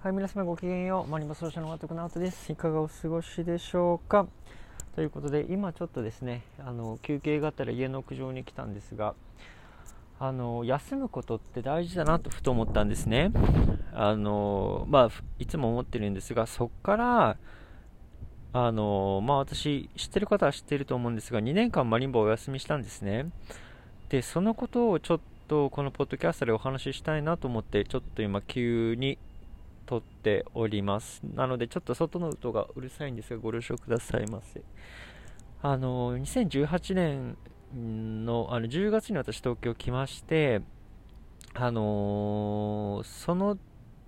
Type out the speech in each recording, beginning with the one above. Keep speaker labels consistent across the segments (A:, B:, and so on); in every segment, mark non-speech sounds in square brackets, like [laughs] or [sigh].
A: はい、皆様ごきげんよう。マリンバ奏者の渡直人です。いかがお過ごしでしょうか？ということで、今ちょっとですね、あの休憩があったら家の屋上に来たんですが、あの休むことって大事だなとふと思ったんですね。あのまあ、いつも思ってるんですが、そこから、あのまあ、私、知ってる方は知ってると思うんですが、2年間マリンバをお休みしたんですね。で、そのことをちょっとこのポッドキャストでお話ししたいなと思って、ちょっと今、急に撮っております。なので、ちょっと外の音がうるさいんですが、ご了承くださいませ。あの、2018年のあの10月に私、東京来まして、あのその、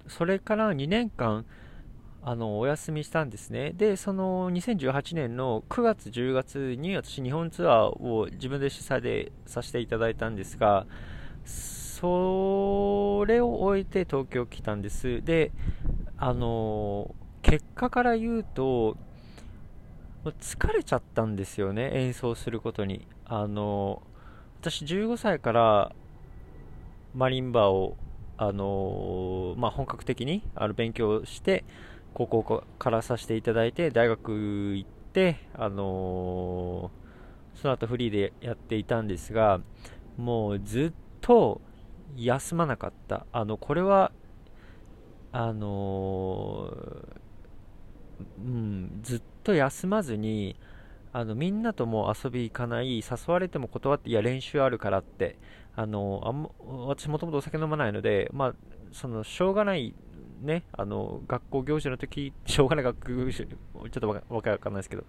A: それから2年間、あのお休みしたんですね。で、その2018年の9月、10月に私、日本ツアーを自分で主催でさせていただいたんですが、それを終えて東京来たんです。で、あの結果から言うと、疲れちゃったんですよね、演奏することに。あの私15歳からマリンバを、あのまあ、本格的にあの勉強して、高校からさせていただいて、大学行って、あのその後フリーでやっていたんですが、もうずっと休まなかった。あの、これは、あのうん、ずっと休まずに、あのみんなとも遊び行かない、誘われても断って、いや、練習あるからって、あのあん私、もともとお酒飲まないので、まあ、そのしょうがないね、あの学校行事の時しょうがない学校行事、ちょっとわかわかんないですけど、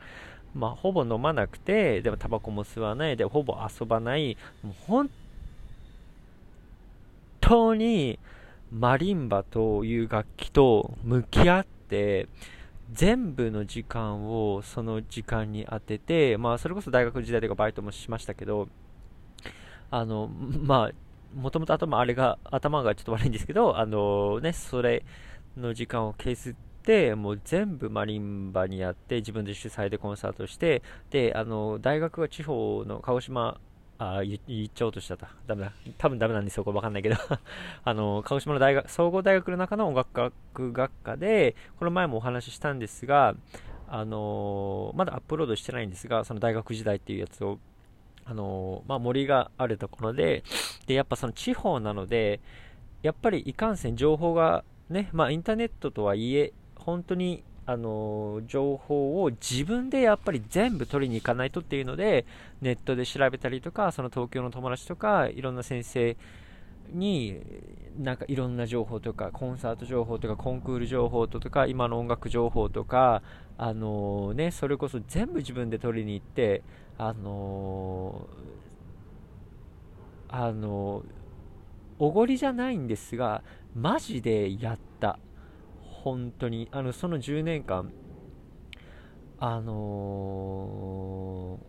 A: まあ、ほぼ飲まなくて、でもタバコも吸わない、でほぼ遊ばない、もう本当にマリンバという楽器と向き合って、全部の時間をその時間に当てて、まあ、それこそ大学時代とかバイトもしましたけど、あの、まあ、もともと頭、あれが、頭がちょっと悪いんですけど、あのね、それの時間を削って、もう全部マリンバにやって、自分で主催でコンサートして、で、あの、大学は地方の鹿児島あ言言っちゃおうとしちゃった。ダメだ。多分ダメなんですよ。これわかんないけど [laughs] あの、鹿児島の大学、総合大学の中の音楽学学科で、この前もお話ししたんですが、あのまだアップロードしてないんですが、その大学時代っていうやつを、あのまあ、森があるところで、で、やっぱその地方なので、やっぱりいかんせん情報がね、まあ、インターネットとはいえ、本当にあの情報を自分でやっぱり全部取りに行かないとっていうのでネットで調べたりとかその東京の友達とかいろんな先生になんかいろんな情報とかコンサート情報とかコンクール情報とか今の音楽情報とかあのねそれこそ全部自分で取りに行ってあのあのおごりじゃないんですがマジでやった。本当にあのその10年間あの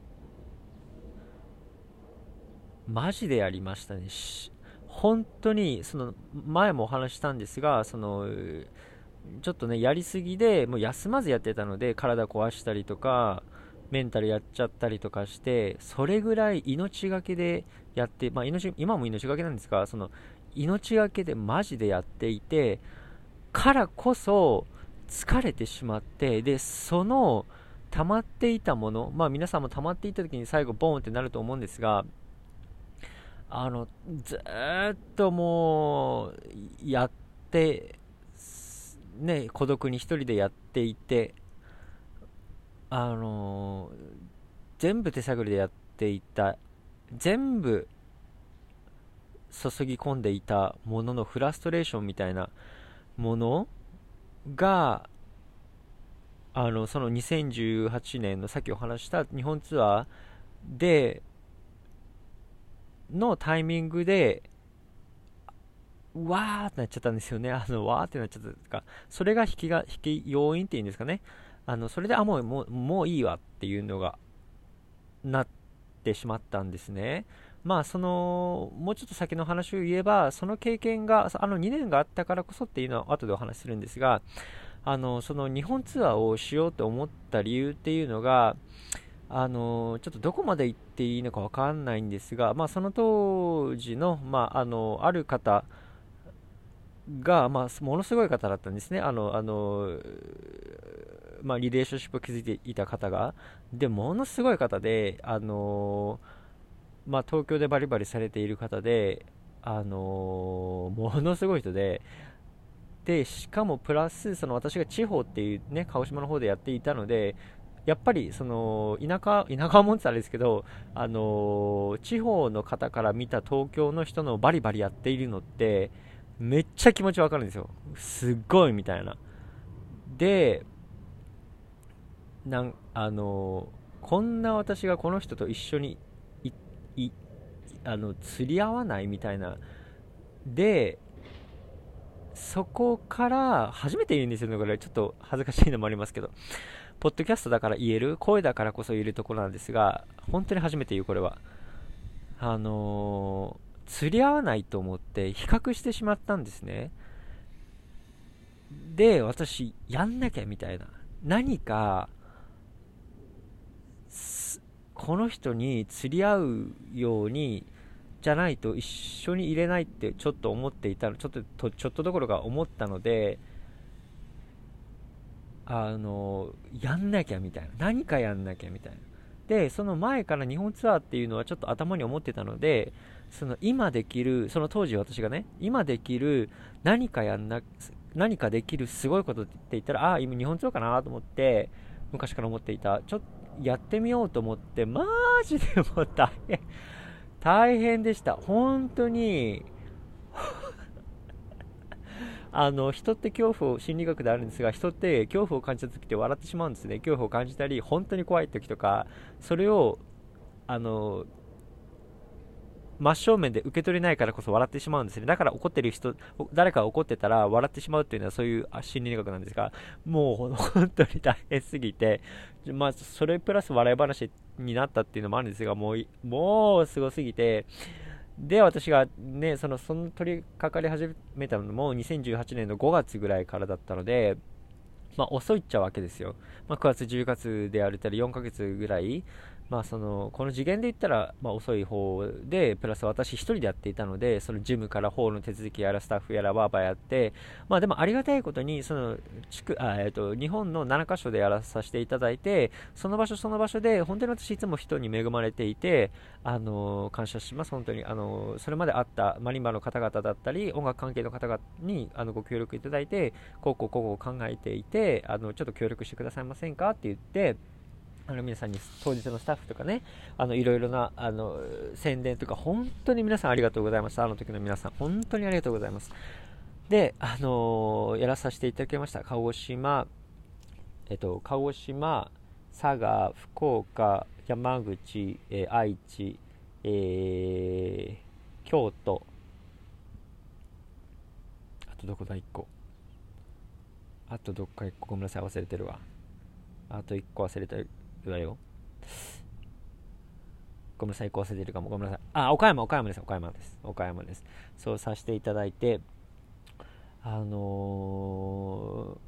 A: ー、マジでやりましたね。本当にその前もお話したんですがそのちょっとねやりすぎでもう休まずやってたので体壊したりとかメンタルやっちゃったりとかしてそれぐらい命がけでやって、まあ、命今も命がけなんですがその命がけでマジでやっていてからこそ疲れてしまって、で、その溜まっていたもの、まあ皆さんも溜まっていた時に最後ボーンってなると思うんですが、あの、ずっともう、やって、ね、孤独に一人でやっていて、あの全部手探りでやっていた、全部注ぎ込んでいたもののフラストレーションみたいなものが、あの、その2018年のさっきお話した日本ツアーで、のタイミングで、わーってなっちゃったんですよね。[laughs] あの、わーってなっちゃったとか、それが引きが、引き要因っていうんですかね。あの、それで、あ、もう、もう、もういいわっていうのが、なってしまったんですね。まあ、その、もうちょっと先の話を言えば、その経験が、あの2年があったからこそっていうのは後でお話しするんですが、あの、その日本ツアーをしようと思った理由っていうのが、あの、ちょっとどこまで行っていいのかわかんないんですが、まあ、その当時の、まあ、あの、ある方が、まあ、ものすごい方だったんですね。あの、あの、まあ、リレーションシップを築いていた方が。で、ものすごい方で、あの、まあ、東京でバリバリされている方で、あのものすごい人で、で、しかもプラス、その私が地方っていうね、鹿児島の方でやっていたので、やっぱりその田舎田舎は思ってたんですけど、あの地方の方から見た東京の人のバリバリやっているのってめっちゃ気持ちわかるんですよ。すっごいみたいな。でなんあのこんな私がこの人と一緒にあの釣り合わないみたいなでそこから初めて言うんですよねこれちょっと恥ずかしいのもありますけどポッドキャストだから言える、声だからこそ言えるところなんですが、本当に初めて言う、これは。あのー、釣り合わないと思って比較してしまったんですね。で、私、やんなきゃみたいな。何か、この人に釣り合うように、じゃないと一緒に入れないってちょっと思っていたの、ちょっと、ちょっとどころか思ったので、あのやんなきゃみたいな。何かやんなきゃみたいな。でその前から日本ツアーっていうのはちょっと頭に思ってたのでその今できるその当時私がね今できる何かやんな何かできるすごいことって言ったらああ今日本ツアーかなと思って昔から思っていた。ちょっとやってみようと思ってマジでもう大変。大変でした。本当に。[laughs] あの人って恐怖を心理学であるんですが人って恐怖を感じた時って笑ってしまうんですね。恐怖を感じたり本当に怖い時とかそれをあの真正面で受け取れないからこそ笑ってしまうんですね。だから怒ってる人、誰かが怒ってたら笑ってしまうっていうのはそういう心理学なんですが、もう本当に大変すぎて、まあ、それプラス笑い話になったっていうのもあるんですが、もう、もうすごすぎて、で、私がね、その、その取り掛かり始めたのも2018年の5月ぐらいからだったので、まあ遅いっちゃうわけですよ。まあ9月、10月であるたり4ヶ月ぐらい、まあ、そのこの次元で言ったら、まあ、遅い方で、プラス私1人でやっていたので、そのジムからホールの手続きやらスタッフやらバーバーやって、まあ、でもありがたいことにその地区あ、えーと、日本の7カ所でやらさせていただいて、その場所その場所で、本当に私いつも人に恵まれていて、あの感謝します、本当に、あのそれまであったマリンバの方々だったり、音楽関係の方々にあのご協力いただいてこう、こうこうこう考えていて、あのちょっと協力してくださいませんか？って言って、あの皆さんに当日のスタッフとかね、あのいろいろなあの宣伝とか、本当に皆さんありがとうございました。あの時の皆さん、本当にありがとうございます。で、あのー、やらさせていただきました。鹿児島、えっと、鹿児島、佐賀、福岡、山口、えー、愛知、えー、京都、あとどこだ、1個。あとどっか1個、ごめんなさい、忘れてるわ。あと1個忘れてる。わよ。ごめんなさい、壊せてるかも。ごめんなさい。あ、岡山、岡山です。岡山です。岡山です。そうさせていただいて、あの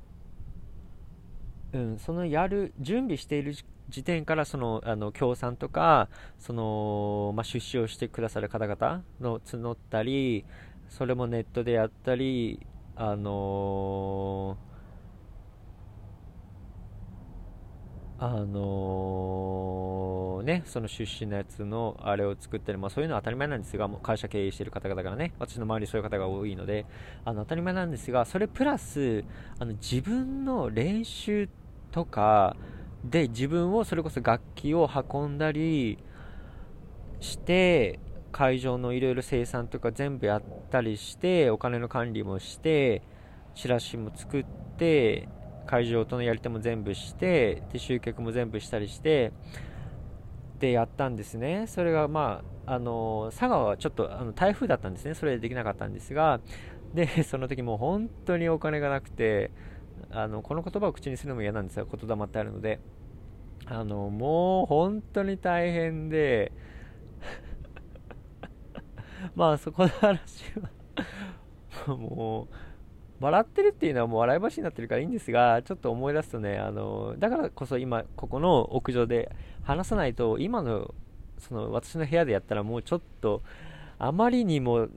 A: ー、うん、そのやる、準備している時点から、その、あの、協賛とか、その、まあ、出資をしてくださる方々の募ったり、それもネットでやったり、あのーあのー、ね、その出資のやつのあれを作ったり、まあ、そういうのは当たり前なんですが、もう会社経営している方々からね、私の周りそういう方が多いので、あの当たり前なんですが、それプラス、あの自分の練習とかで自分をそれこそ楽器を運んだりして、会場のいろいろ生産とか全部やったりして、お金の管理もして、チラシも作って、会場とのやり手も全部してで集客も全部したりしてでやったんですね。それがまああの佐賀はちょっとあの台風だったんですね。それでできなかったんですがで [laughs] その時もう本当にお金がなくてあのこの言葉を口にするのも嫌なんですが言霊ってあるので。あのもう本当に大変で。[laughs] まあそこの話はもう笑ってるっていうのはもう笑い話になってるからいいんですが、ちょっと思い出すとね、あの、だからこそ今、ここの屋上で話さないと、今の、その私の部屋でやったらもうちょっと、あまりにも、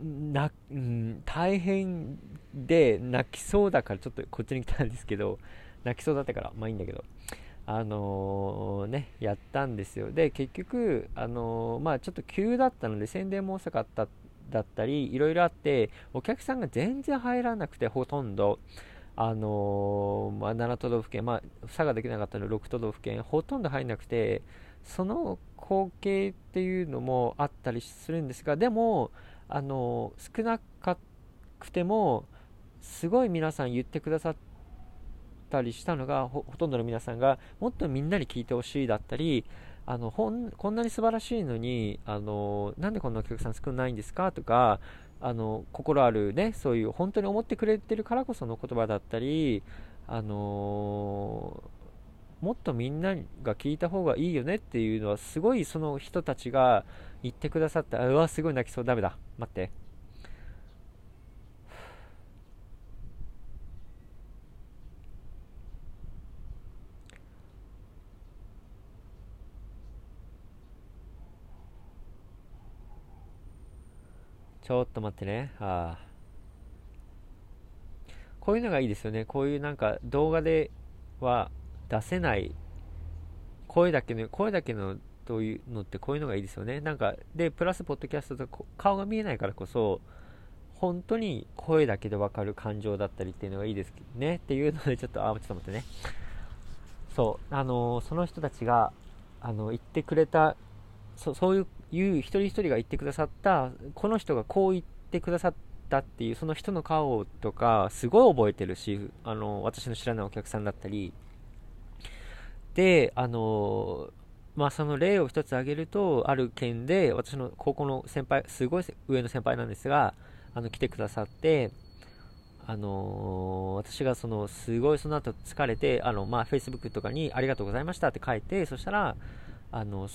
A: 泣うん、大変で泣きそうだからちょっとこっちに来たんですけど [laughs] 泣きそうだったからまあいいんだけどあのー、ねやったんですよ。で結局あのー、まあちょっと急だったので宣伝も遅かっただったりいろいろあってお客さんが全然入らなくてほとんど。あのー、まあ、7都道府県、まあ、佐賀できなかったので6都道府県ほとんど入らなくてその光景っていうのもあったりするんですがでもあの少なくてもすごい皆さん言ってくださったりしたのがほとんどの皆さんがもっとみんなに聞いてほしいだったりあのほんこんなに素晴らしいのにあのなんでこんなお客さん少ないんですかとかあの心あるねそういう本当に思ってくれてるからこその言葉だったりあのもっとみんなが聞いた方がいいよねっていうのはすごいその人たちが言ってくださったうわすごい泣きそうダメだ待って。ちょっと待ってね。あ。こういうのがいいですよね。こういうなんか動画では出せない声だけの、声だけのというのってこういうのがいいですよね。なんか、で、プラスポッドキャストと顔が見えないからこそ、本当に声だけでわかる感情だったりっていうのがいいですね。っていうので、[laughs] ちょっと、あ、ちょっと待ってね。そう、あの、その人たちが、あの、言ってくれた、そそういういう一人一人が言ってくださったこの人がこう言ってくださったっていうその人の顔とかすごい覚えてるしあの私の知らないお客さんだったり。であのまあその例を一つ挙げるとある県で私の高校の先輩すごい上の先輩なんですがあの来てくださってあのー、私がそのすごいその後疲れてあの、まあ、Facebook とかにありがとうございましたって書いてそしたらあの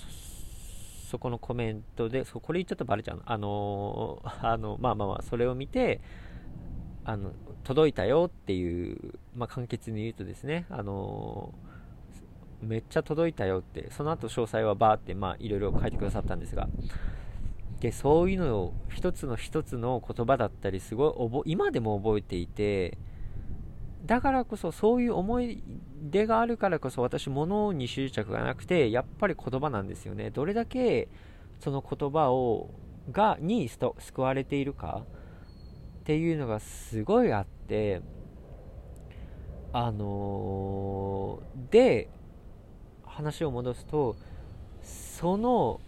A: そこのコメントで、そこれ言っちゃったらバレちゃうの。あの、[laughs] あの、まあまあまあ、それを見て、あの、届いたよっていう、まあ簡潔に言うとですね、あの、めっちゃ届いたよって、その後詳細はバーって、まあいろいろ書いてくださったんですが、で、そういうのを一つの一つの言葉だったり、すごい今でも覚えていて、だからこそそういう思い出があるからこそ私物に執着がなくてやっぱり言葉なんですよねどれだけその言葉をがに救われているかっていうのがすごいあってあのー、で話を戻すとその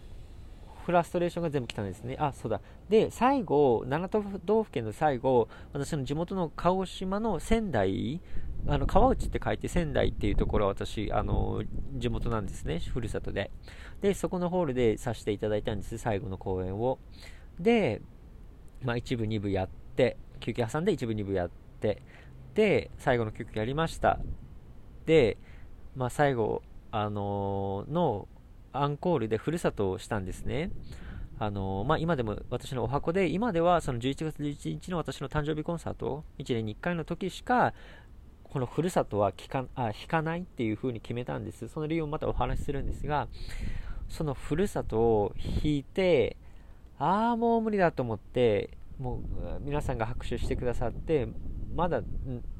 A: フラストレーションが全部来たんですね。あ、そうだ。で、最後、7都道府県の最後、私の地元の鹿児島の仙台、あの川内って書いて仙台っていうところは私、あの地元なんですね、ふるさとで。で、そこのホールでさせていただいたんです、最後の公演を。で、まあ、1部、2部やって、休憩挟んで1部、2部やって、で、最後の曲やりました。で、まあ、最後、あの、のアンコールでふるさとをしたんですね。あのまあ、今でも私のお箱で、今ではその11月11日の私の誕生日コンサート、1年に1回の時しか、このふるさとは聞かあ弾かないっていう風に決めたんです。その理由をまたお話しするんですが、そのふるさとを弾いて、ああ、もう無理だと思って、もう皆さんが拍手してくださって、まだ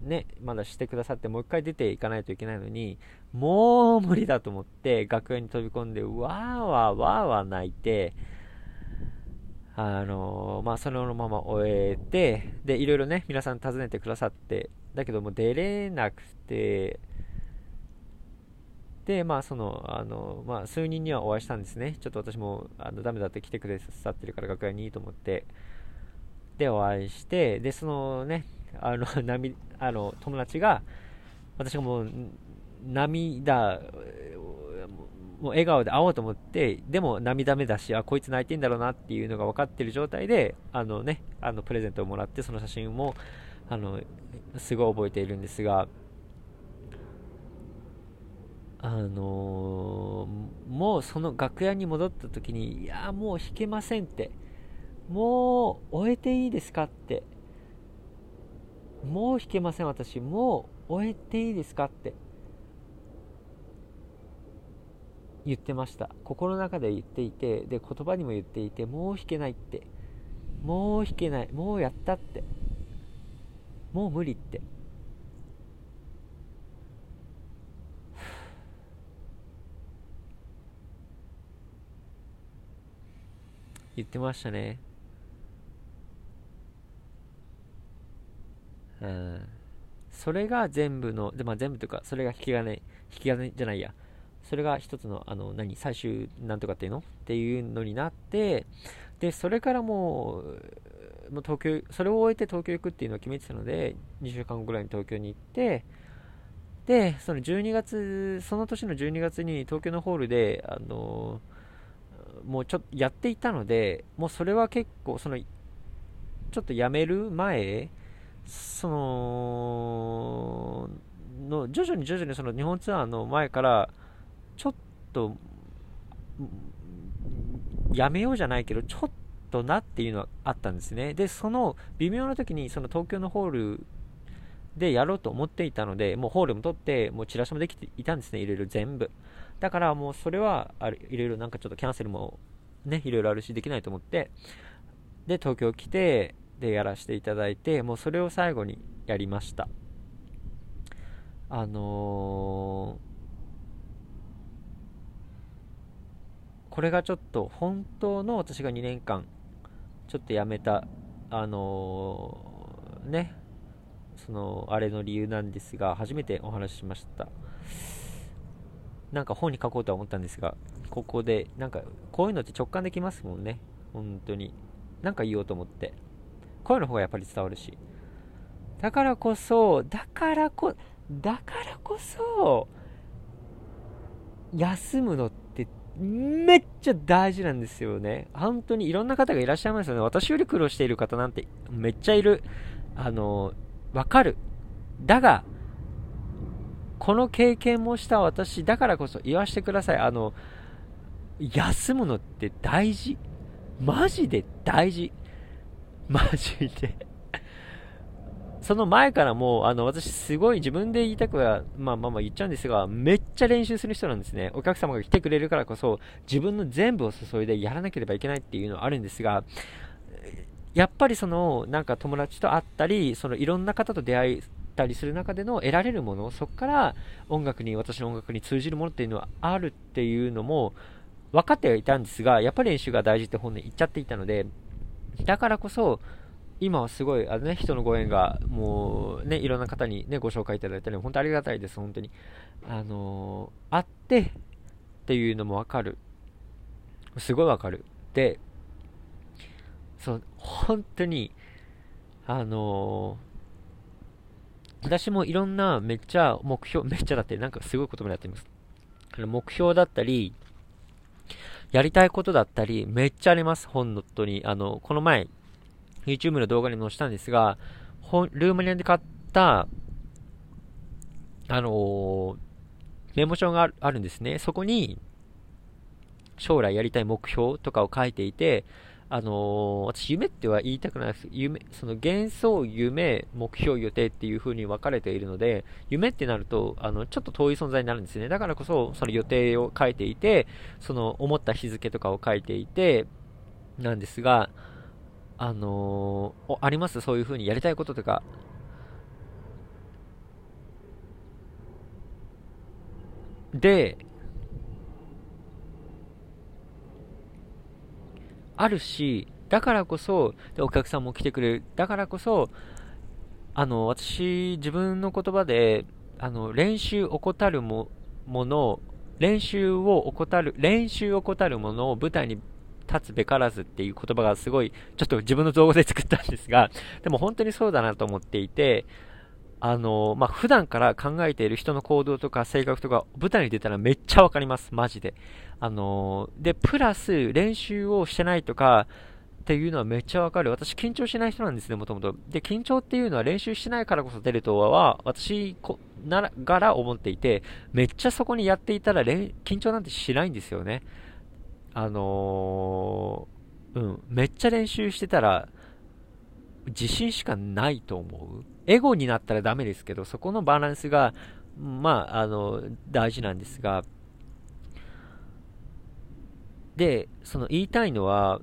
A: ね、まだしてくださってもう一回出ていかないといけないのに、もう無理だと思って楽屋に飛び込んで、わーわーわーわー泣いて、あの、まあ、そのまま終えて、で、いろいろね、皆さん訪ねてくださって、だけども出れなくて、で、まあ、その、あの、まあ、数人にはお会いしたんですね。ちょっと私も、あの、ダメだって来てくださってるから楽屋にいいと思って、で、お会いして、で、そのね、あの、[laughs] 涙、あの、友達が、私がもう、涙、もう笑顔で会おうと思って、でも涙目だし、あ、こいつ泣いてんだろうなっていうのが分かってる状態で、あのね、あの、プレゼントをもらって、その写真も、あの、すごい覚えているんですが、あのー、もうその楽屋に戻った時に、いや、もう弾けませんって、もう終えていいですかってもう弾けません私もう終えていいですかって言ってました。心の中で言っていてで言葉にも言っていてもう弾けないって。もう弾けない。もうやったって。もう無理って。言ってましたね。うん。それが全部ので、まあ、全部というかそれが引き金引き金じゃないや。それが一つのあの何最終なんとかっていうの？っていうのになってでそれからもうもう東京それを終えて東京行くっていうのを決めてたので2週間後ぐらいに東京に行ってでその12月その年の12月に東京のホールであのもうちょっとやっていたのでもうそれは結構そのちょっとやめる前そのの徐々に徐々にその日本ツアーの前からちょっとやめようじゃないけどちょっとなっていうのはあったんですね。でその微妙な時にその東京のホールでやろうと思っていたのでもうホールも取ってもうチラシもできていたんですね。いろいろ全部。だからもうそれはあるいろいろなんかちょっとキャンセルもねいろいろあるしできないと思って。で東京来てでやらせていただいてもうそれを最後にやりました。あのーこれがちょっと本当の私が2年間ちょっとやめたあのー、ねそのあれの理由なんですが初めてお話ししました。なんか本に書こうとは思ったんですがここでなんかこういうのって直感できますもんね。本当に。なんか言おうと思って。声の方がやっぱり伝わるし。だからこそだからこだからこそ休むのってめっちゃ大事なんですよね。本当にいろんな方がいらっしゃいますよね。私より苦労している方なんてめっちゃいる。あの、わかる。だが、この経験もした私だからこそ言わせてください。あの、休むのって大事。マジで大事。マジでその前からもう、あの、私すごい自分で言いたくは、まあまあまあ言っちゃうんですが、めっちゃ練習する人なんですね。お客様が来てくれるからこそ、自分の全部を注いでやらなければいけないっていうのはあるんですが、やっぱりその、なんか友達と会ったり、そのいろんな方と出会ったりする中での得られるもの、そこから音楽に、私の音楽に通じるものっていうのはあるっていうのも、分かってはいたんですが、やっぱり練習が大事って本音言っちゃっていたので、だからこそ、今はすごい、あのね、人のご縁が、もうね、いろんな方にね、ご紹介いただいたり、本当ありがたいです、本当に。あのー、あってっていうのもわかる。すごいわかる。で、そう、本当に、あのー、私もいろんなめっちゃ目標、めっちゃだって、なんかすごい言葉になってます。目標だったり、やりたいことだったり、めっちゃあります、本当に。あの、この前、YouTube の動画に載せたんですが、ルーマニアで買った、あのー、メモ帳があるんですね。そこに、将来やりたい目標とかを書いていて、あのー、私、夢っては言いたくないです。夢、その幻想、夢、目標、予定っていう風に分かれているので、夢ってなると、あの、ちょっと遠い存在になるんですね。だからこそ、その予定を書いていて、その思った日付とかを書いていて、なんですが、あのー、あります？そういう風にやりたいこととか。で、あるし、だからこそ、でお客さんも来てくれる。だからこそ、あの、私、自分の言葉で、あの、練習怠るももの、練習を怠る、練習を怠るものを舞台に立つべからずっていう言葉がすごい、ちょっと自分の造語で作ったんですが、[laughs] でも本当にそうだなと思っていて、あの、まあ、普段から考えている人の行動とか性格とか舞台に出たらめっちゃわかります、マジで。あの、で、プラス練習をしてないとか、っていうのはめっちゃわかる。私緊張しない人なんですね、もともと。で、緊張っていうのは練習してないからこそ出るとは、私ならがら思っていて、めっちゃそこにやっていたら緊張なんてしないんですよね。あのー、うん、めっちゃ練習してたら、自信しかないと思う。エゴになったらダメですけど、そこのバランスが、まあ、あの、大事なんですが、で、その言いたいのは、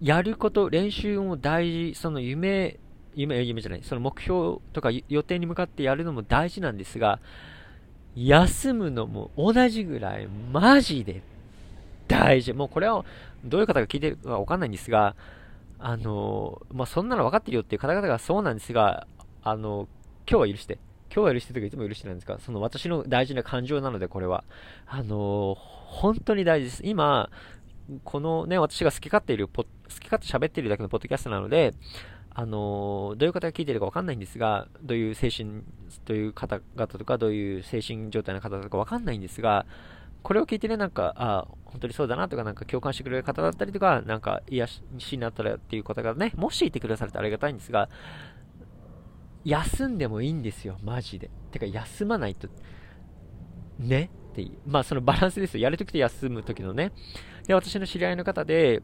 A: やること、練習も大事、その夢、夢、夢じゃない、その目標とか予定に向かってやるのも大事なんですが、休むのも同じぐらい、マジで大事。もうこれは、どういう方が聞いてるかわかんないんですが、あの、まあ、そんなの分かってるよっていう方々がそうなんですが、あの、今日は許して。今日は許してとかいつも許してなんですかその私の大事な感情なので、これは。あの、本当に大事です。今、このね、私が好き勝手いる、好き勝手喋ってるだけのポッドキャストなので、あのどういう方が聞いてるかわかんないんですが、どういう精神、どういう方々とか、どういう精神状態の方とかわかんないんですが、これを聞いてね、なんか、あ本当にそうだなとか、なんか共感してくれる方だったりとか、なんか癒しになったらっていう方がね、もしいてくださるとありがたいんですが、休んでもいいんですよ、マジで。てか、休まないと、ねっていう。まあ、そのバランスですよ。やるときと休むときのね。で、私の知り合いの方で、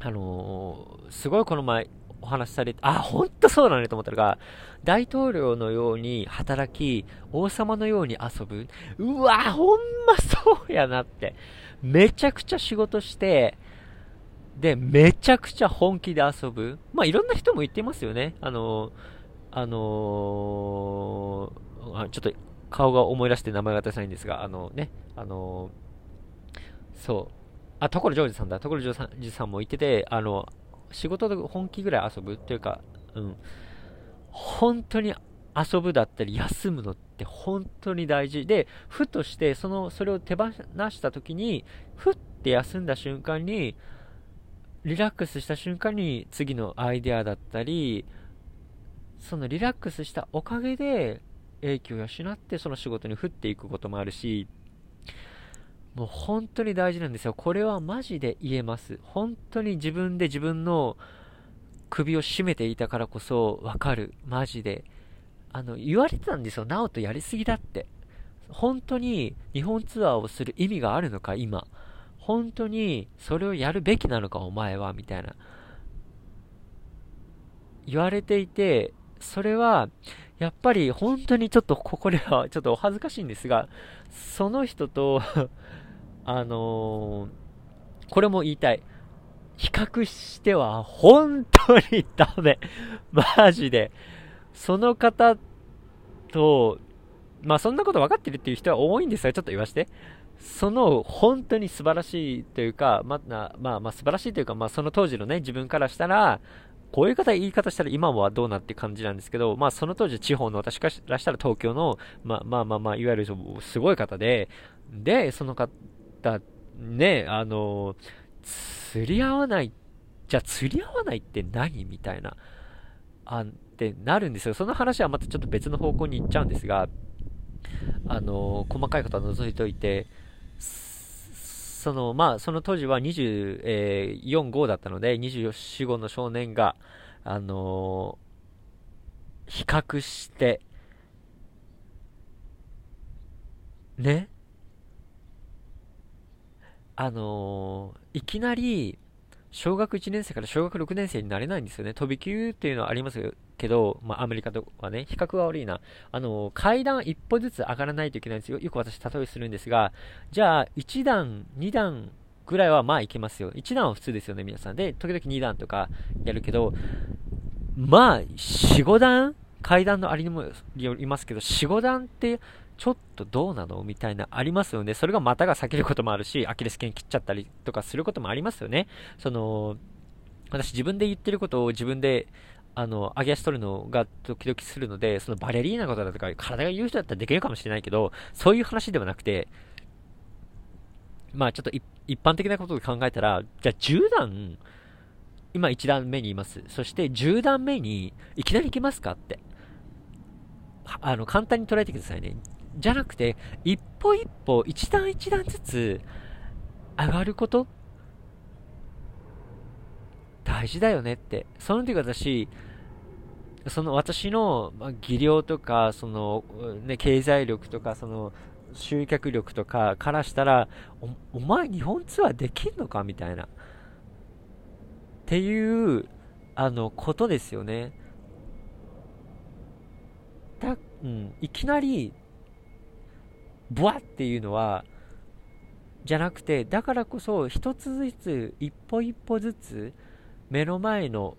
A: あのー、すごいこの前お話しされて、あ、ほんとそうだねと思ったのが、大統領のように働き、王様のように遊ぶ。うわ、ほんまそうやなって。めちゃくちゃ仕事して、で、めちゃくちゃ本気で遊ぶ。まあ、いろんな人も言ってますよね。あのあのー、あちょっと顔が思い出して名前が出せないんですが、あのね、あのー、そう、あ、所ジョージさんだ、所ジョージさんも言ってて、あの、仕事で本気ぐらい遊ぶっていうか、うん、本当に遊ぶだったり休むのって本当に大事。で、ふとして、その、それを手放した時に、ふって休んだ瞬間に、リラックスした瞬間に次のアイデアだったり、そのリラックスしたおかげで、影響を養ってその仕事に振っていくこともあるし、もう本当に大事なんですよ。これはマジで言えます。本当に自分で自分の首を絞めていたからこそわかる。マジで。あの、言われてたんですよ。ナオトやりすぎだって。本当に日本ツアーをする意味があるのか、今。本当にそれをやるべきなのか、お前は、みたいな。言われていて、それは、やっぱり本当にちょっとここではちょっとお恥ずかしいんですが、その人とあのー、これも言いたい。比較しては本当にダメ。[laughs] マジで。その方と、まあそんなこと分かってるっていう人は多いんですが、ちょっと言わして。その本当に素晴らしいというか、まあ、まあ、ま、素晴らしいというか、まあその当時のね、自分からしたら、こういう方、言い方したら今はどうなって感じなんですけど、まあその当時地方の私からしたら東京の、まあまあまあまあ、いわゆるすごい方で、で、その方、ね、あの、釣り合わない、じゃあ釣り合わないって何？みたいな、あってなるんですよ。その話はまたちょっと別の方向に行っちゃうんですが、あの、細かいことは除いておいて、その、まあ、その当時は24、5だったので、24、5の少年が、あのー、比較して、ね、あのー、いきなり、小学1年生から小学6年生になれないんですよね。飛び級っていうのはありますけど、まあ、アメリカとかね、比較が悪いな。あの、階段一歩ずつ上がらないといけないんですよ。よく私例えするんですが、じゃあ、1段、2段ぐらいはまあいけますよ。1段は普通ですよね、皆さん。で、時々2段とかやるけど、まあ、4、5段？階段のありにもよりますけど、4、5段ってちょっとどうなの？みたいなありますよね。それが股が裂けることもあるし、アキレス腱切っちゃったりとかすることもありますよね。その、私自分で言ってることを自分で、あの、上げ足取るのが時々するので、そのバレリーナのことだとか、体が言う人だったらできるかもしれないけど、そういう話ではなくて、まあちょっと一般的なことで考えたら、じゃあ10段、今1段目にいます。そして10段目にいきなり行きますかって。あの、簡単に捉えてくださいね。じゃなくて、一歩一歩、一段一段ずつ上がること大事だよねって。その時私、その私の技量とか、その、ね、経済力とか、その、集客力とかからしたら、おお前日本ツアーできんのかみたいな。っていう、あの、ことですよね。だ、うん、いきなり、ブワっていうのは、じゃなくて、だからこそ、一つずつ、一歩一歩ずつ、目の前の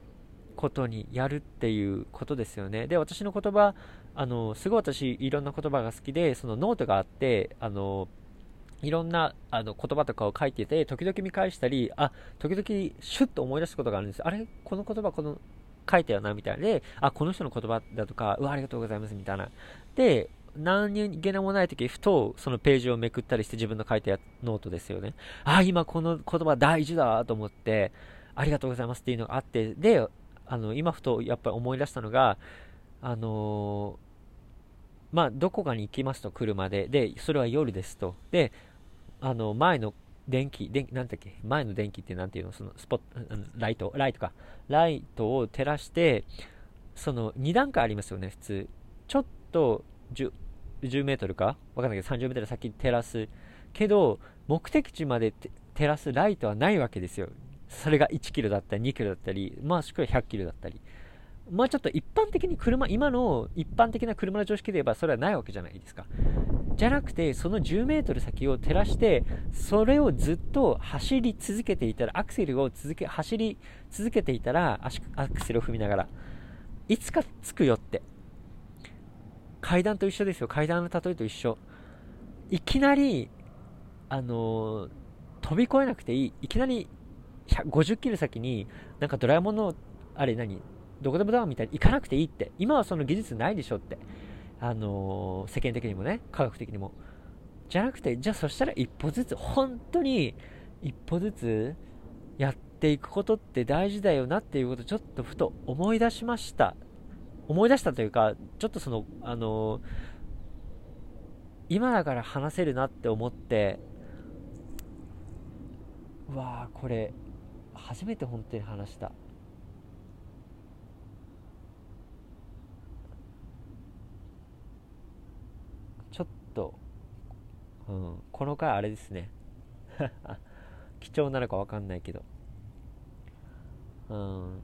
A: ことにやるっていうことですよね。で、私の言葉、あの、すごい私、いろんな言葉が好きで、そのノートがあって、あの、いろんなあの言葉とかを書いてて、時々見返したり、あ、時々シュッと思い出すことがあるんです。あれ？この言葉、この書いたよな、みたいで、あ、この人の言葉だとか、うわ、ありがとうございます、みたいな。で、何気もない時、ふとそのページをめくったりして自分の書いたノートですよね。ああ、今この言葉大事だと思って、ありがとうございますっていうのがあって、で、あの、今ふとやっぱり思い出したのが、あのー、まあ、どこかに行きますと、車で。で、それは夜ですと。で、あの、前の電気、電、なんだっけ、前の電気ってなんていうの、そのスポット、ライト、ライトか。ライトを照らして、その2段階ありますよね、普通。ちょっと10メートルか？わかんないけど、30メートル先照らす。けど、目的地まで照らすライトはないわけですよ。それが1キロだったり2キロだったり、まあ、しくは100キロだったり。まあちょっと一般的に車、今の一般的な車の常識で言えばそれはないわけじゃないですか。じゃなくて、その10メートル先を照らして、それをずっと走り続けていたら、アクセルを続け、走り続けていたら、アクセルを踏みながら、いつか着くよって。階段と一緒ですよ。階段の例えと一緒。いきなり、あのー、飛び越えなくていい。いきなり50キロ先に、なんかドラえもんの、あれ何？どこでもドアみたいに行かなくていいって。今はその技術ないでしょって。あのー、世間的にもね、科学的にも。じゃなくて、じゃあそしたら一歩ずつ、本当に一歩ずつやっていくことって大事だよなっていうことをちょっとふと思い出しました。思い出したというか、ちょっとその、あのー、今だから話せるなって思って、うわーこれ初めて本当に話した。ちょっと、うん、この回あれですね。[laughs] 貴重なのか分かんないけど。うん。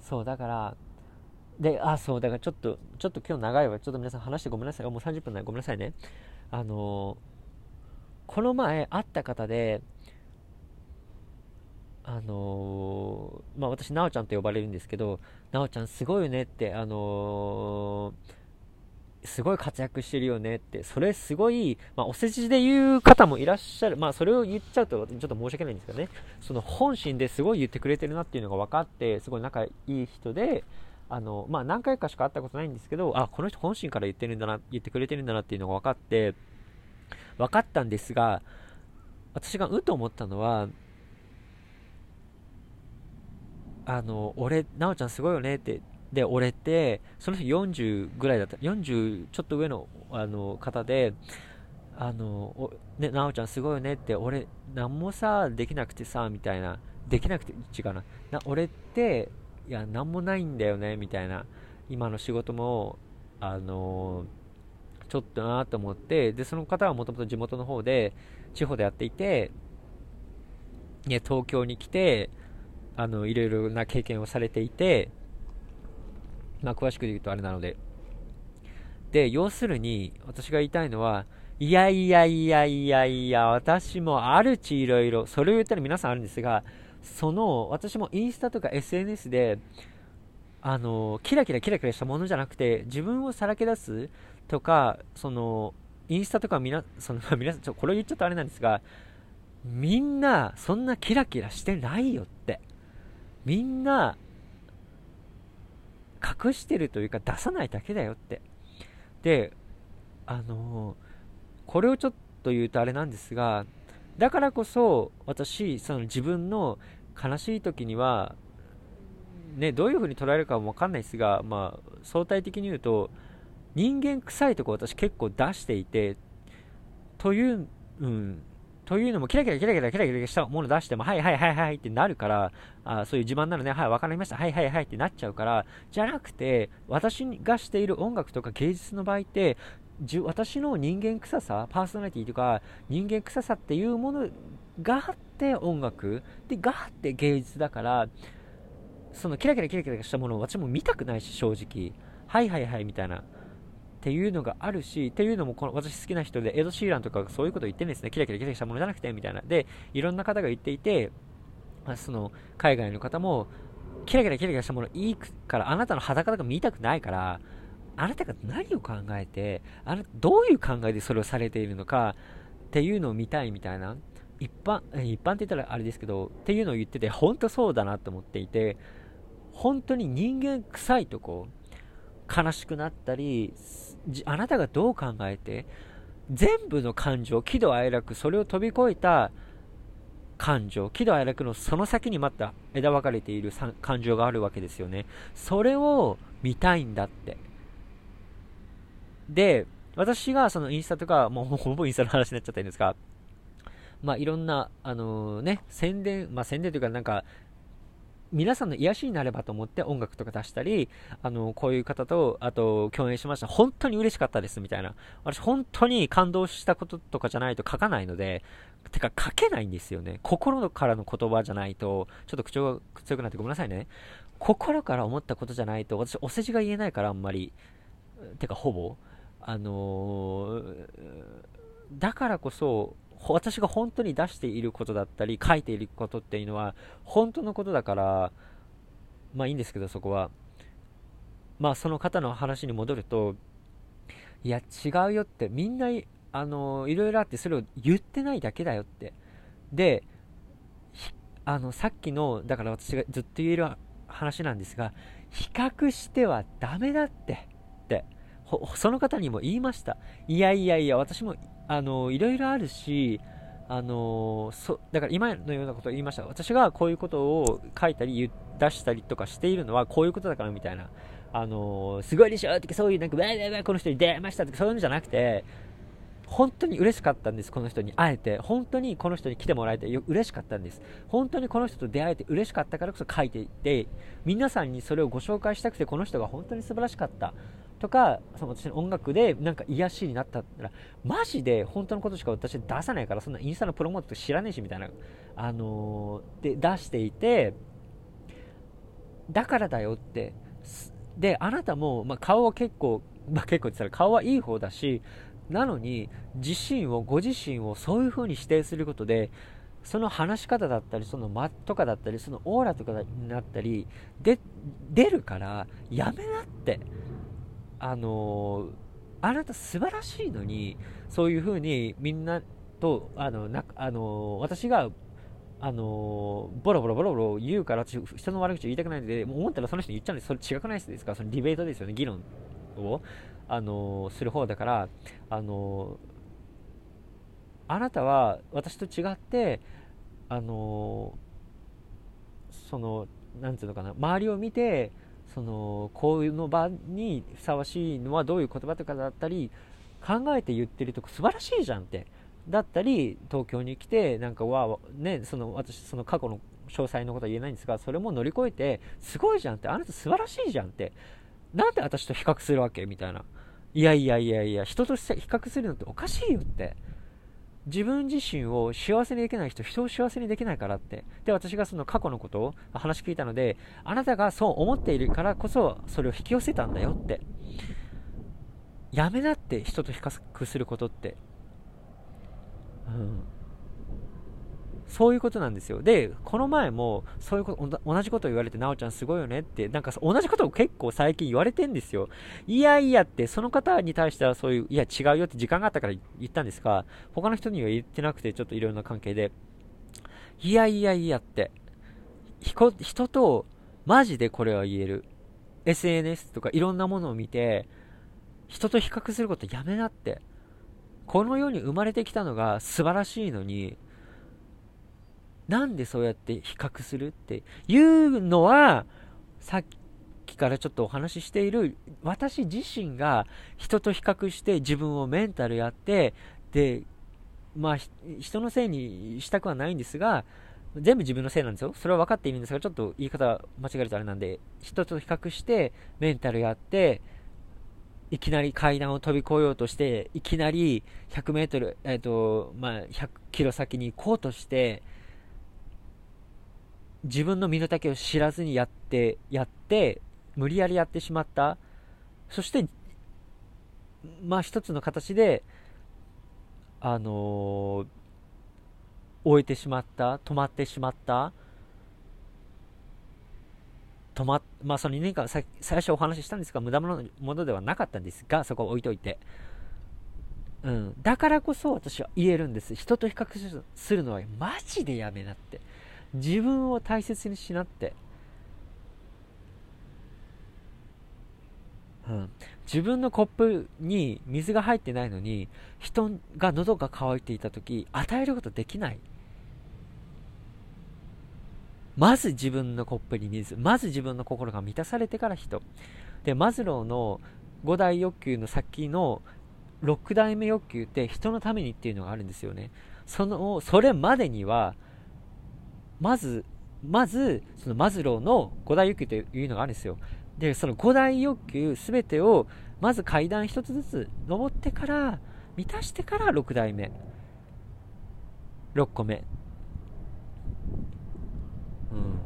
A: そうだからであそうだからちょっとちょっと今日長いわ。ちょっと皆さん話してごめんなさい。もう30分ないごめんなさいね。あのー、この前会った方であのー、まあ私、なおちゃんと呼ばれるんですけど、なおちゃんすごいよねって、あのー、すごい活躍してるよねって、それすごい、まあ、お世辞で言う方もいらっしゃる、まあ、それを言っちゃうとちょっと申し訳ないんですけどね、その本心ですごい言ってくれてるなっていうのが分かって、すごい仲いい人で、あの、まあ、何回かしか会ったことないんですけど、あ、この人本心から言ってるんだな、言ってくれてるんだなっていうのが分かって、分かったんですが、私がうと思ったのは、あの、俺、なおちゃんすごいよねって、で、俺って、その人40ぐらいだった、40ちょっと上のあの方で、あの、ね、なおちゃんすごいよねって、俺、何もさ、できなくてさ、みたいな、できなくて、違うな、な俺って、いや、何もないんだよね、みたいな、今の仕事も、あのちょっとなと思って、で、その方はもともと地元の方で、地方でやっていて、ね、東京に来て、あの、いろいろな経験をされていて、まあ、詳しく言うとあれなので。で、要するに、私が言いたいのは、いやいやいやいやいや、私もあるちいろいろ、それを言ったら皆さんあるんですが、その、私もインスタとか SNS で、あの、キラキラキラキラしたものじゃなくて、自分をさらけ出すとか、その、インスタとかみな、その、[laughs] 皆さん、ちょ、これ言っちゃうとあれなんですが、みんな、そんなキラキラしてないよって。みんな隠してるというか出さないだけだよってであのこれをちょっと言うとあれなんですがだからこそ私その自分の悲しい時にはねどういう風に捉えるかもわかんないですがまあ相対的に言うと人間臭いとこ私結構出していてという、うん、というのも、キラキラキラキラキラキラしたもの出しても、はいはいはいはいってなるから、あそういう自慢なのね、はい、わかりました、はいはいはいってなっちゃうから、じゃなくて、私がしている音楽とか芸術の場合って、私の人間臭さ、パーソナリティとか、人間臭さっていうものがあって音楽、で、があって芸術だから、そのキラキラキラキラしたものを私も見たくないし、正直。はいはいはいみたいな。っていうのがあるし、っていうのもこの私好きな人で、エド・シーランとかそういうこと言ってるんですね。キラキラキラしたものじゃなくて、みたいな。で、いろんな方が言っていて、その海外の方もキラキラキラキラしたものいいからあなたの裸とか見たくないからあなたが何を考えてあなどういう考えでそれをされているのかっていうのを見たいみたいな。一般一般って言ったらあれですけどっていうのを言ってて本当そうだなと思っていて本当に人間臭いとこ悲しくなったりあなたがどう考えて全部の感情喜怒哀楽それを飛び越えた感情喜怒哀楽のその先にまた枝分かれている感情があるわけですよね。それを見たいんだって。で私がそのインスタとかもう [laughs] ほぼインスタの話になっちゃったんですがまあいろんなあのー、ね宣伝まあ宣伝というかなんか皆さんの癒しになればと思って音楽とか出したり、あの、こういう方と、あと、共演しました。本当に嬉しかったです、みたいな。私、本当に感動したこととかじゃないと書かないので、てか、書けないんですよね。心からの言葉じゃないと、ちょっと口調が強くなってごめんなさいね。心から思ったことじゃないと、私、お世辞が言えないから、あんまり。てか、ほぼ。あのー、だからこそ、私が本当に出していることだったり書いていることっていうのは本当のことだからまあいいんですけどそこは。まあその方の話に戻るといや違うよってみんなあのいろいろあってそれを言ってないだけだよって。であのさっきのだから私がずっと言える話なんですが比較してはダメだって。その方にも言いました。いやいやいや私もあのいろいろあるしあのそだから今のようなことを言いました。私がこういうことを書いたり出したりとかしているのはこういうことだからみたいな。あのすごいでしょってそういうなんかわーわーこの人に出会いましたとかそういうのじゃなくて本当に嬉しかったんです、この人に。会えて、本当にこの人に来てもらえて嬉しかったんです、本当にこの人と出会えて嬉しかったからこそ書いていって、皆さんにそれをご紹介したくて、この人が本当に素晴らしかった、とか、その私の音楽でなんか癒しになったら、マジで本当のことしか私出さないから、そんなインスタのプロモート知らねえしみたいな、あのー、で出していて、だからだよって。で、あなたも、まあ、顔は結構、まあ、結構って言ったら顔はいい方だし、なのに、自身を、ご自身をそういう風に指定することで、その話し方だったり、その間とかだったり、そのオーラとかになったり、で、出るから、やめなって。あのあなた素晴らしいのに、そういう風にみんなと、あの、なあの私が、あのボロボロボロボロ言うから、私、人の悪口言いたくないので、思ったらその人に言っちゃうんです。それ違くないですかそのディベートですよね、議論を、あのする方だから、あのあなたは私と違って、あのその、なんていうのかな、周りを見て、そのこういうの場にふさわしいのはどういう言葉とかだったり考えて言ってるとこ素晴らしいじゃんって。だったり東京に来てなんかわねその私その過去の詳細のことは言えないんですがそれも乗り越えてすごいじゃんって。あなた素晴らしいじゃんって。なんで私と比較するわけ？みたいな。いやいやいやいや人として比較するのっておかしいよって。自分自身を幸せにできない人、人を幸せにできないからって。で、私がその過去のことを話聞いたので、あなたがそう思っているからこそ、それを引き寄せたんだよって。やめなって、人と比較することって。うん。そういうことなんですよ。で、この前も、そういうこと、同じこと言われて、なおちゃんすごいよねって、なんか同じことを結構最近言われてんですよ。いやいやって、その方に対してはそういう、いや違うよって時間があったから言ったんですが、他の人には言ってなくて、ちょっといろんな関係で、いやいやいやって、人と、マジでこれは言える。SNS とかいろんなものを見て、人と比較することやめなって。この世に生まれてきたのが素晴らしいのに、なんでそうやって比較するっていうのは、さっきからちょっとお話ししている、私自身が人と比較して自分をメンタルやって、で、まあ、人のせいにしたくはないんですが、全部自分のせいなんですよ。それは分かっているんですが、ちょっと言い方間違えるとあれなんで、人と比較して、メンタルやって、いきなり階段を飛び越えようとして、いきなり100メートル、えっ、ー、と、まあ、100キロ先に行こうとして、自分の身の丈を知らずにやって、やって、無理やりやってしまった。そして、まあ一つの形で、あのー、終えてしまった、止まってしまった。止ままあその2年間最初お話ししたんですが無駄なものではなかったんですがそこを置いといてうん、だからこそ私は言えるんです人と比較するのはマジでやめなって自分を大切にしなって、うん、自分のコップに水が入ってないのに人が喉が渇いていた時与えることできない。まず自分のコップに水まず自分の心が満たされてから人。でマズローの五大欲求の先の6代目欲求って人のためにっていうのがあるんですよね。その、それまでには、まず、まず、そのマズローの5大欲求というのがあるんですよ。で、その5大欲求すべてを、まず階段1つずつ登ってから、満たしてから6代目。6個目。うん。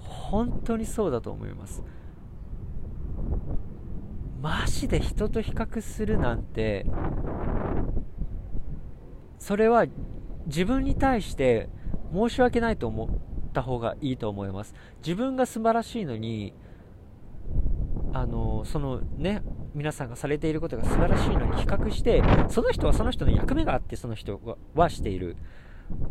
A: 本当にそうだと思います。マジで人と比較するなんてそれは自分に対して申し訳ないと思った方がいいと思います。自分が素晴らしいのにあのそのね皆さんがされていることが素晴らしいのに比較してその人はその人の役目があってその人はしている。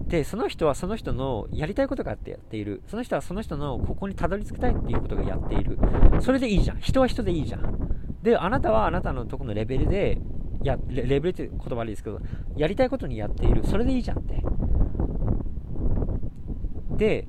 A: でその人はその人のやりたいことがあってやっている。その人はその人のここにたどり着きたいっていうことがやっている。それでいいじゃん。人は人でいいじゃん。であなたはあなたのとこのレベルでやレレベルって言葉悪いですけどやりたいことにやっている。それでいいじゃんって。で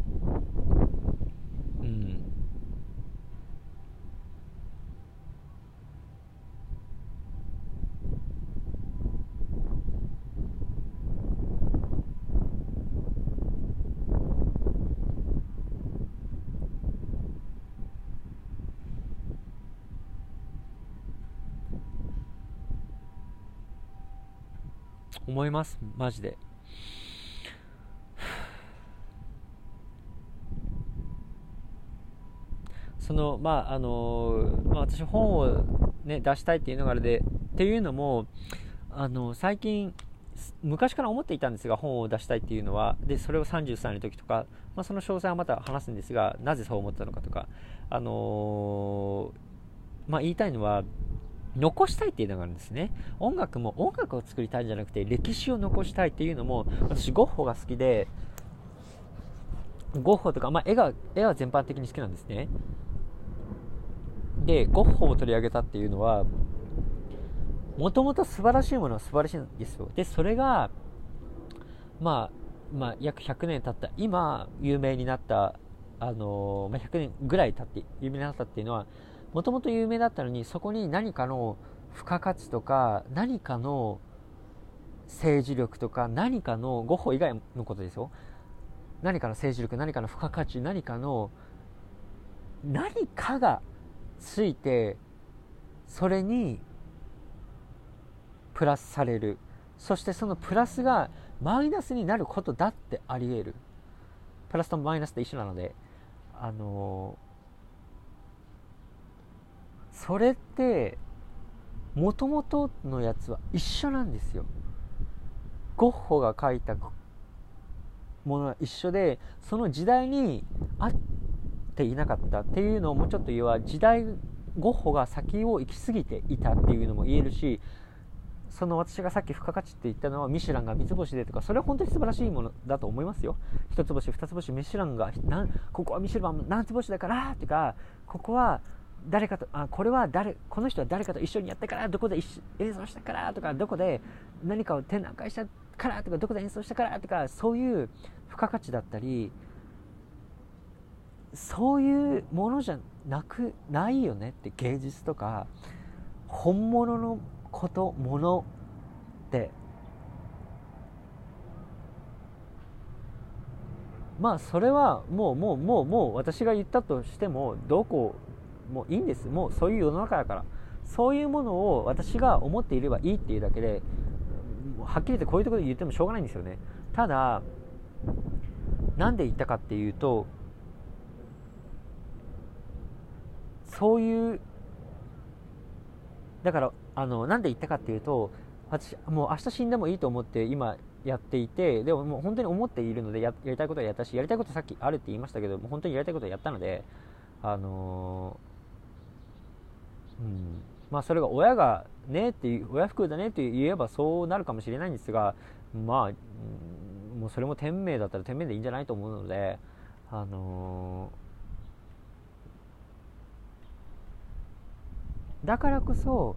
A: 思います、マジで。その、まあ、あの、まあ、私本をね、出したいっていうのがあれで、っていうのも、あの、最近、昔から思っていたんですが、本を出したいっていうのは、で、それを30歳の時とか、まあ、その詳細はまた話すんですが、なぜそう思ったのかとか、あのー、まあ、言いたいのは、残したいっていうのがあるんですね。音楽も音楽を作りたいんじゃなくて歴史を残したいっていうのも私ゴッホが好きでゴッホとか、まあ、絵が絵は全般的に好きなんですね。でゴッホを取り上げたっていうのはもともと素晴らしいものは素晴らしいんですよ。でそれがまあまあ、約100年経った今有名になったあのまあ、100年ぐらい経って有名になったっていうのはもともと有名だったのにそこに何かの付加価値とか何かの政治力とか何かのゴッホ以外のことですよ。何かの政治力何かの付加価値何かの何かがついてそれにプラスされる。そしてそのプラスがマイナスになることだってあり得る。プラスとマイナスって一緒なのであのーそれってもともとのやつは一緒なんですよ。ゴッホが描いたものは一緒でその時代に合っていなかったっていうのをもうちょっと言えば時代ゴッホが先を行き過ぎていたっていうのも言えるしその私がさっき付加価値って言ったのはミシュランが三つ星でとかそれは本当に素晴らしいものだと思いますよ。一つ星二つ星ミシュランがここはミシュラン何つ星だからとかここは誰かとあこれは誰この人は誰かと一緒にやったからどこで演奏したからとかどこで何かを展覧会したからとかどこで演奏したからとかそういう付加価値だったりそういうものじゃなくないよねって芸術とか本物のことものって。まあそれはもうもうもうもう私が言ったとしてもどこもういいんです。もうそういう世の中だから。そういうものを私が思っていればいいっていうだけではっきり言ってこういうところで言ってもしょうがないんですよね。ただなんで言ったかっていうとそういうだからあのなんで言ったかっていうと私もう明日死んでもいいと思って今やっていてでももう本当に思っているのでやりたいことはやったしやりたいことさっきあるって言いましたけども本当にやりたいことはやったのであのー、うん。まあそれが親がねって親服だねって言えばそうなるかもしれないんですがまあ、もうそれも天命だったら天命でいいんじゃないと思うのであのー、だからこそ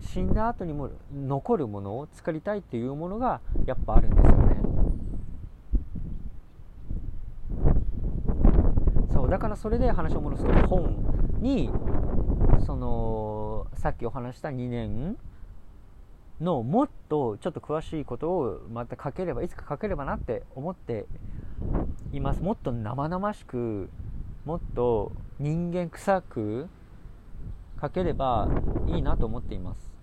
A: 死んだ後にも残るものを作りたいっていうものがやっぱあるんですよね。そうだからそれで話を戻すと本にそのさっきお話した2年のもっとちょっと詳しいことをまた書ければいつか書ければなって思っています。もっと生々しくもっと人間臭く書ければいいなと思っています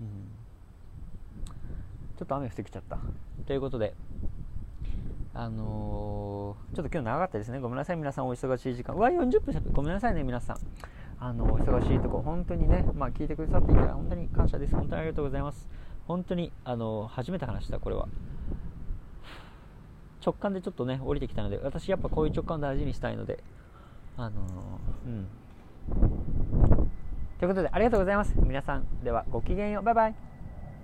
A: うんちょっと雨降ってきちゃったということであのー、ちょっと今日長かったですね。ごめんなさい、皆さんお忙しい時間。うわ、40分しゃべごめんなさいね、皆さん。あのー、忙しいとこ、本当にね、まあ、聞いてくださっていたら本当に感謝です。本当にありがとうございます。本当に、あの、初めて話した、これは。直感でちょっとね、降りてきたので、私やっぱこういう直感を大事にしたいので、あのうん。ということで、ありがとうございます。皆さん、では、ごきげんよう。バイバイ。